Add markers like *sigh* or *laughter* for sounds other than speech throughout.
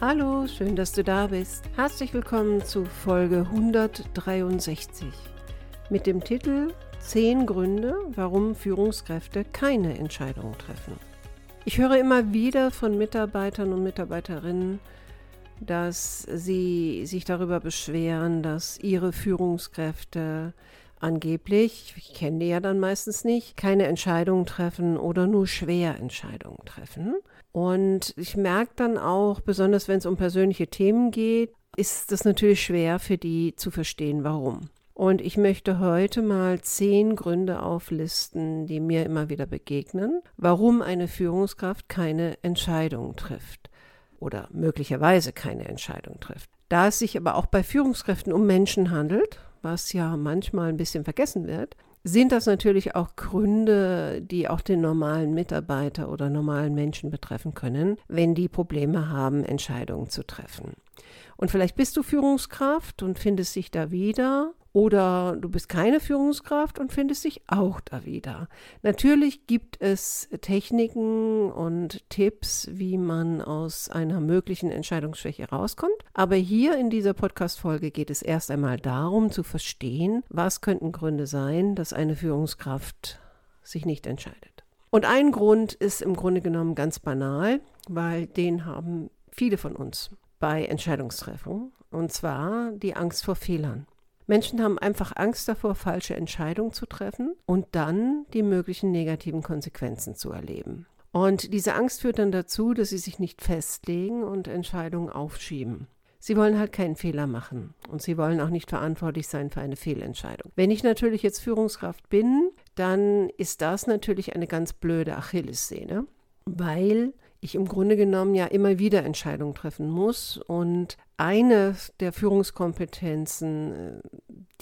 Hallo, schön, dass du da bist. Herzlich willkommen zu Folge 163 mit dem Titel 10 Gründe, warum Führungskräfte keine Entscheidungen treffen. Ich höre immer wieder von Mitarbeitern und Mitarbeiterinnen, dass sie sich darüber beschweren, dass ihre Führungskräfte angeblich, ich kenne die ja dann meistens nicht, keine Entscheidungen treffen oder nur schwer Entscheidungen treffen. Und ich merke dann auch, besonders wenn es um persönliche Themen geht, ist es natürlich schwer für die zu verstehen, warum. Und ich möchte heute mal zehn Gründe auflisten, die mir immer wieder begegnen, warum eine Führungskraft keine Entscheidung trifft oder möglicherweise keine Entscheidung trifft. Da es sich aber auch bei Führungskräften um Menschen handelt, was ja manchmal ein bisschen vergessen wird, sind das natürlich auch Gründe, die auch den normalen Mitarbeiter oder normalen Menschen betreffen können, wenn die Probleme haben, Entscheidungen zu treffen. Und vielleicht bist du Führungskraft und findest dich da wieder oder du bist keine Führungskraft und findest dich auch da wieder. Natürlich gibt es Techniken und Tipps, wie man aus einer möglichen Entscheidungsschwäche rauskommt. Aber hier in dieser Podcast-Folge geht es erst einmal darum zu verstehen, was könnten Gründe sein, dass eine Führungskraft sich nicht entscheidet. Und ein Grund ist im Grunde genommen ganz banal, weil den haben viele von uns bei Entscheidungstreffen. Und zwar die Angst vor Fehlern. Menschen haben einfach Angst davor, falsche Entscheidungen zu treffen und dann die möglichen negativen Konsequenzen zu erleben. Und diese Angst führt dann dazu, dass sie sich nicht festlegen und Entscheidungen aufschieben. Sie wollen halt keinen Fehler machen und sie wollen auch nicht verantwortlich sein für eine Fehlentscheidung. Wenn ich natürlich jetzt Führungskraft bin, dann ist das natürlich eine ganz blöde Achillessehne, weil ich im Grunde genommen ja immer wieder Entscheidungen treffen muss. Und eine der Führungskompetenzen, äh,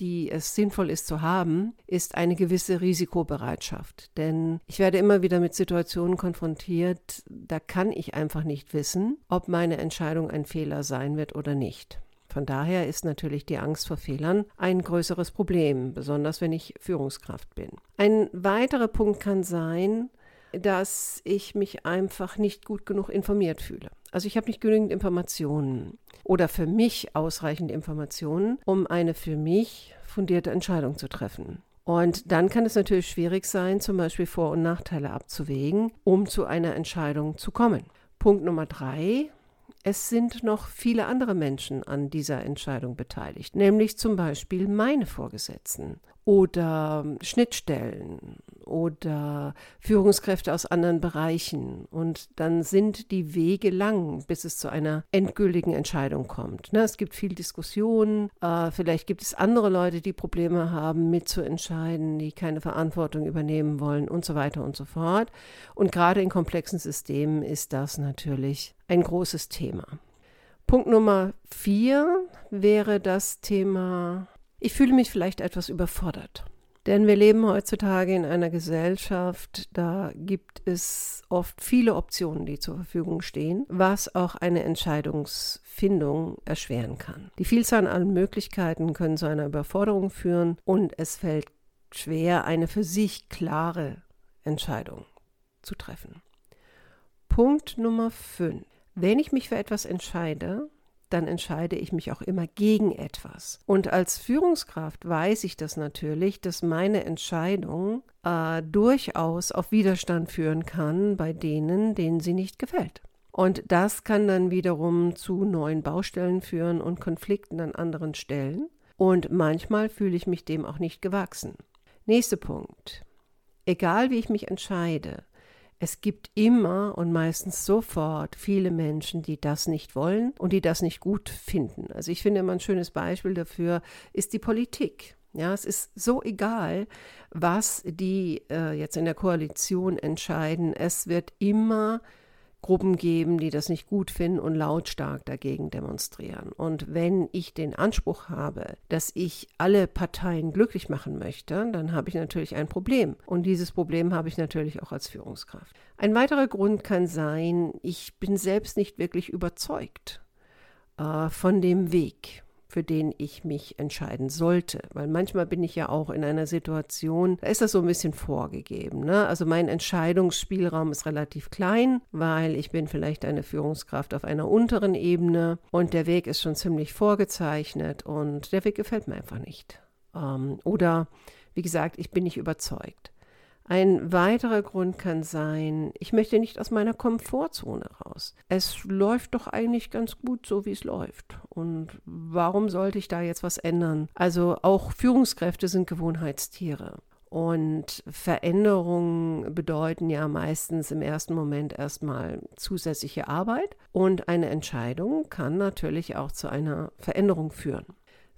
die es sinnvoll ist zu haben, ist eine gewisse Risikobereitschaft. Denn ich werde immer wieder mit Situationen konfrontiert, da kann ich einfach nicht wissen, ob meine Entscheidung ein Fehler sein wird oder nicht. Von daher ist natürlich die Angst vor Fehlern ein größeres Problem, besonders wenn ich Führungskraft bin. Ein weiterer Punkt kann sein, dass ich mich einfach nicht gut genug informiert fühle. Also ich habe nicht genügend Informationen oder für mich ausreichend Informationen, um eine für mich fundierte Entscheidung zu treffen. Und dann kann es natürlich schwierig sein, zum Beispiel Vor- und Nachteile abzuwägen, um zu einer Entscheidung zu kommen. Punkt Nummer drei. Es sind noch viele andere Menschen an dieser Entscheidung beteiligt, nämlich zum Beispiel meine Vorgesetzten oder Schnittstellen oder Führungskräfte aus anderen Bereichen. Und dann sind die Wege lang, bis es zu einer endgültigen Entscheidung kommt. Ne, es gibt viel Diskussion. Äh, vielleicht gibt es andere Leute, die Probleme haben, mitzuentscheiden, die keine Verantwortung übernehmen wollen und so weiter und so fort. Und gerade in komplexen Systemen ist das natürlich ein großes Thema. Punkt Nummer vier wäre das Thema ich fühle mich vielleicht etwas überfordert. Denn wir leben heutzutage in einer Gesellschaft, da gibt es oft viele Optionen, die zur Verfügung stehen, was auch eine Entscheidungsfindung erschweren kann. Die Vielzahl an Möglichkeiten können zu einer Überforderung führen und es fällt schwer, eine für sich klare Entscheidung zu treffen. Punkt Nummer 5. Wenn ich mich für etwas entscheide, dann entscheide ich mich auch immer gegen etwas. Und als Führungskraft weiß ich das natürlich, dass meine Entscheidung äh, durchaus auf Widerstand führen kann bei denen, denen sie nicht gefällt. Und das kann dann wiederum zu neuen Baustellen führen und Konflikten an anderen Stellen. Und manchmal fühle ich mich dem auch nicht gewachsen. Nächster Punkt. Egal wie ich mich entscheide, es gibt immer und meistens sofort viele Menschen, die das nicht wollen und die das nicht gut finden. Also ich finde immer ein schönes Beispiel dafür ist die Politik. Ja, es ist so egal, was die äh, jetzt in der Koalition entscheiden. Es wird immer Gruppen geben, die das nicht gut finden und lautstark dagegen demonstrieren. Und wenn ich den Anspruch habe, dass ich alle Parteien glücklich machen möchte, dann habe ich natürlich ein Problem. Und dieses Problem habe ich natürlich auch als Führungskraft. Ein weiterer Grund kann sein, ich bin selbst nicht wirklich überzeugt äh, von dem Weg für den ich mich entscheiden sollte. Weil manchmal bin ich ja auch in einer Situation, da ist das so ein bisschen vorgegeben. Ne? Also mein Entscheidungsspielraum ist relativ klein, weil ich bin vielleicht eine Führungskraft auf einer unteren Ebene und der Weg ist schon ziemlich vorgezeichnet und der Weg gefällt mir einfach nicht. Ähm, oder wie gesagt, ich bin nicht überzeugt. Ein weiterer Grund kann sein, ich möchte nicht aus meiner Komfortzone raus. Es läuft doch eigentlich ganz gut so, wie es läuft. Und warum sollte ich da jetzt was ändern? Also auch Führungskräfte sind Gewohnheitstiere. Und Veränderungen bedeuten ja meistens im ersten Moment erstmal zusätzliche Arbeit. Und eine Entscheidung kann natürlich auch zu einer Veränderung führen.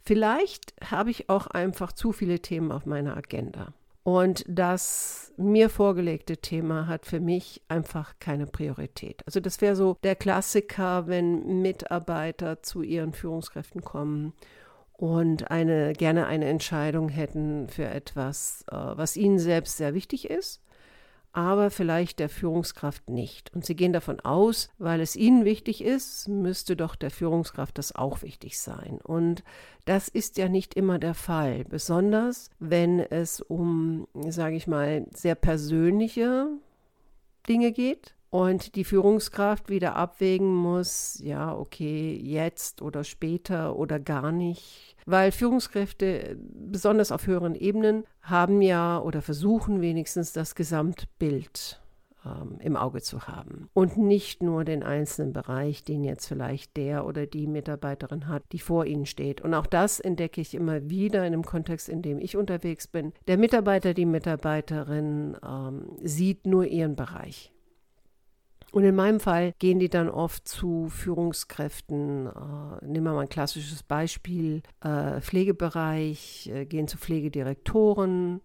Vielleicht habe ich auch einfach zu viele Themen auf meiner Agenda. Und das mir vorgelegte Thema hat für mich einfach keine Priorität. Also das wäre so der Klassiker, wenn Mitarbeiter zu ihren Führungskräften kommen und eine, gerne eine Entscheidung hätten für etwas, äh, was ihnen selbst sehr wichtig ist aber vielleicht der Führungskraft nicht. Und sie gehen davon aus, weil es ihnen wichtig ist, müsste doch der Führungskraft das auch wichtig sein. Und das ist ja nicht immer der Fall, besonders wenn es um, sage ich mal, sehr persönliche Dinge geht und die Führungskraft wieder abwägen muss, ja, okay, jetzt oder später oder gar nicht weil Führungskräfte, besonders auf höheren Ebenen, haben ja oder versuchen wenigstens das Gesamtbild ähm, im Auge zu haben und nicht nur den einzelnen Bereich, den jetzt vielleicht der oder die Mitarbeiterin hat, die vor ihnen steht. Und auch das entdecke ich immer wieder in dem Kontext, in dem ich unterwegs bin. Der Mitarbeiter, die Mitarbeiterin ähm, sieht nur ihren Bereich. Und in meinem Fall gehen die dann oft zu Führungskräften. Äh, nehmen wir mal ein klassisches Beispiel: äh, Pflegebereich, äh, gehen zu Pflegedirektoren,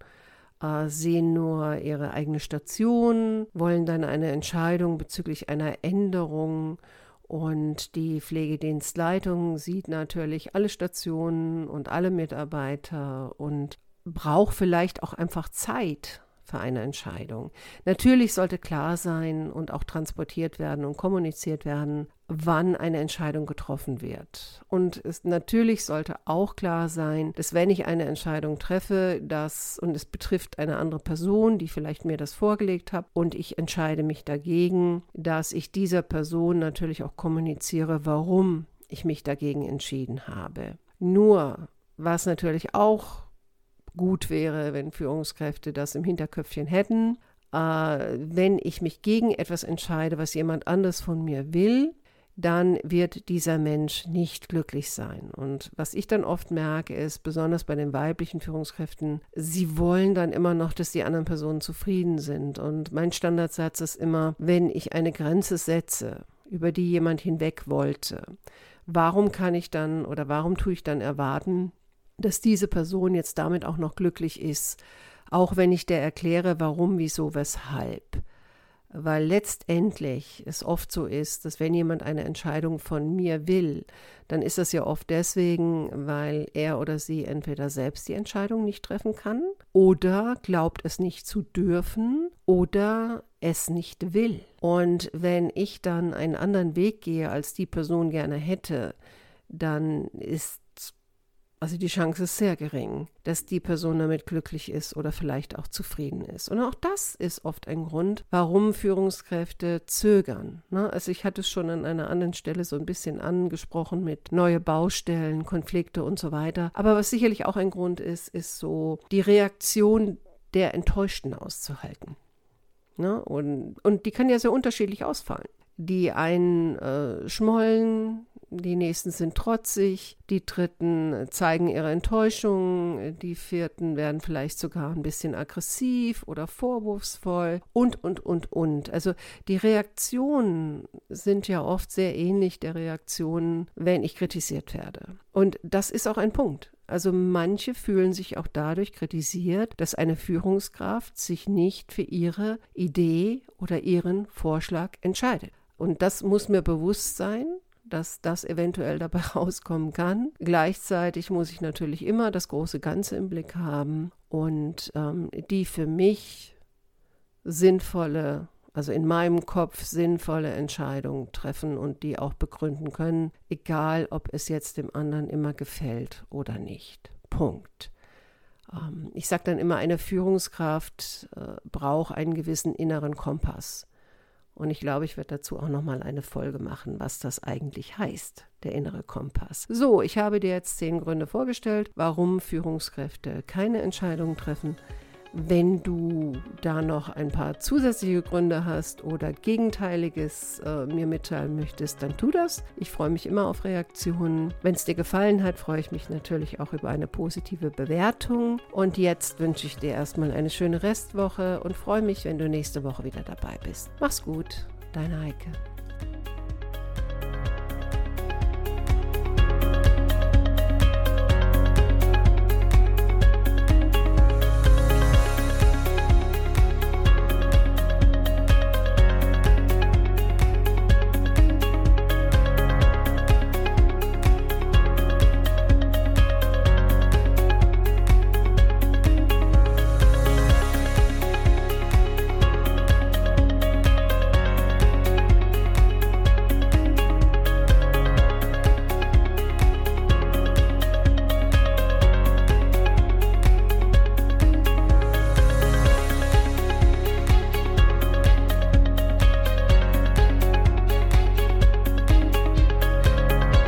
sehen nur ihre eigene Station, wollen dann eine Entscheidung bezüglich einer Änderung. Und die Pflegedienstleitung sieht natürlich alle Stationen und alle Mitarbeiter und braucht vielleicht auch einfach Zeit für eine Entscheidung. Natürlich sollte klar sein und auch transportiert werden und kommuniziert werden, wann eine Entscheidung getroffen wird. Und es natürlich sollte auch klar sein, dass wenn ich eine Entscheidung treffe, dass und es betrifft eine andere Person, die vielleicht mir das vorgelegt hat und ich entscheide mich dagegen, dass ich dieser Person natürlich auch kommuniziere, warum ich mich dagegen entschieden habe. Nur was natürlich auch gut wäre, wenn Führungskräfte das im Hinterköpfchen hätten. Äh, wenn ich mich gegen etwas entscheide, was jemand anders von mir will, dann wird dieser Mensch nicht glücklich sein. Und was ich dann oft merke, ist, besonders bei den weiblichen Führungskräften, sie wollen dann immer noch, dass die anderen Personen zufrieden sind. Und mein Standardsatz ist immer, wenn ich eine Grenze setze, über die jemand hinweg wollte, warum kann ich dann oder warum tue ich dann erwarten, dass diese Person jetzt damit auch noch glücklich ist, auch wenn ich der erkläre, warum, wieso, weshalb. Weil letztendlich es oft so ist, dass wenn jemand eine Entscheidung von mir will, dann ist das ja oft deswegen, weil er oder sie entweder selbst die Entscheidung nicht treffen kann oder glaubt es nicht zu dürfen oder es nicht will. Und wenn ich dann einen anderen Weg gehe, als die Person gerne hätte, dann ist also die Chance ist sehr gering, dass die Person damit glücklich ist oder vielleicht auch zufrieden ist. Und auch das ist oft ein Grund, warum Führungskräfte zögern. Ne? Also ich hatte es schon an einer anderen Stelle so ein bisschen angesprochen mit neue Baustellen, Konflikte und so weiter. Aber was sicherlich auch ein Grund ist, ist so die Reaktion der Enttäuschten auszuhalten. Ne? Und, und die kann ja sehr unterschiedlich ausfallen. Die einen äh, schmollen, die nächsten sind trotzig, die dritten zeigen ihre Enttäuschung, die vierten werden vielleicht sogar ein bisschen aggressiv oder vorwurfsvoll und, und, und, und. Also die Reaktionen sind ja oft sehr ähnlich der Reaktionen, wenn ich kritisiert werde. Und das ist auch ein Punkt. Also manche fühlen sich auch dadurch kritisiert, dass eine Führungskraft sich nicht für ihre Idee oder ihren Vorschlag entscheidet. Und das muss mir bewusst sein, dass das eventuell dabei *laughs* rauskommen kann. Gleichzeitig muss ich natürlich immer das große Ganze im Blick haben und ähm, die für mich sinnvolle, also in meinem Kopf sinnvolle Entscheidungen treffen und die auch begründen können, egal ob es jetzt dem anderen immer gefällt oder nicht. Punkt. Ähm, ich sage dann immer, eine Führungskraft äh, braucht einen gewissen inneren Kompass. Und ich glaube, ich werde dazu auch noch mal eine Folge machen, was das eigentlich heißt, der innere Kompass. So, ich habe dir jetzt zehn Gründe vorgestellt, warum Führungskräfte keine Entscheidungen treffen. Wenn du da noch ein paar zusätzliche Gründe hast oder Gegenteiliges äh, mir mitteilen möchtest, dann tu das. Ich freue mich immer auf Reaktionen. Wenn es dir gefallen hat, freue ich mich natürlich auch über eine positive Bewertung. Und jetzt wünsche ich dir erstmal eine schöne Restwoche und freue mich, wenn du nächste Woche wieder dabei bist. Mach's gut, deine Heike.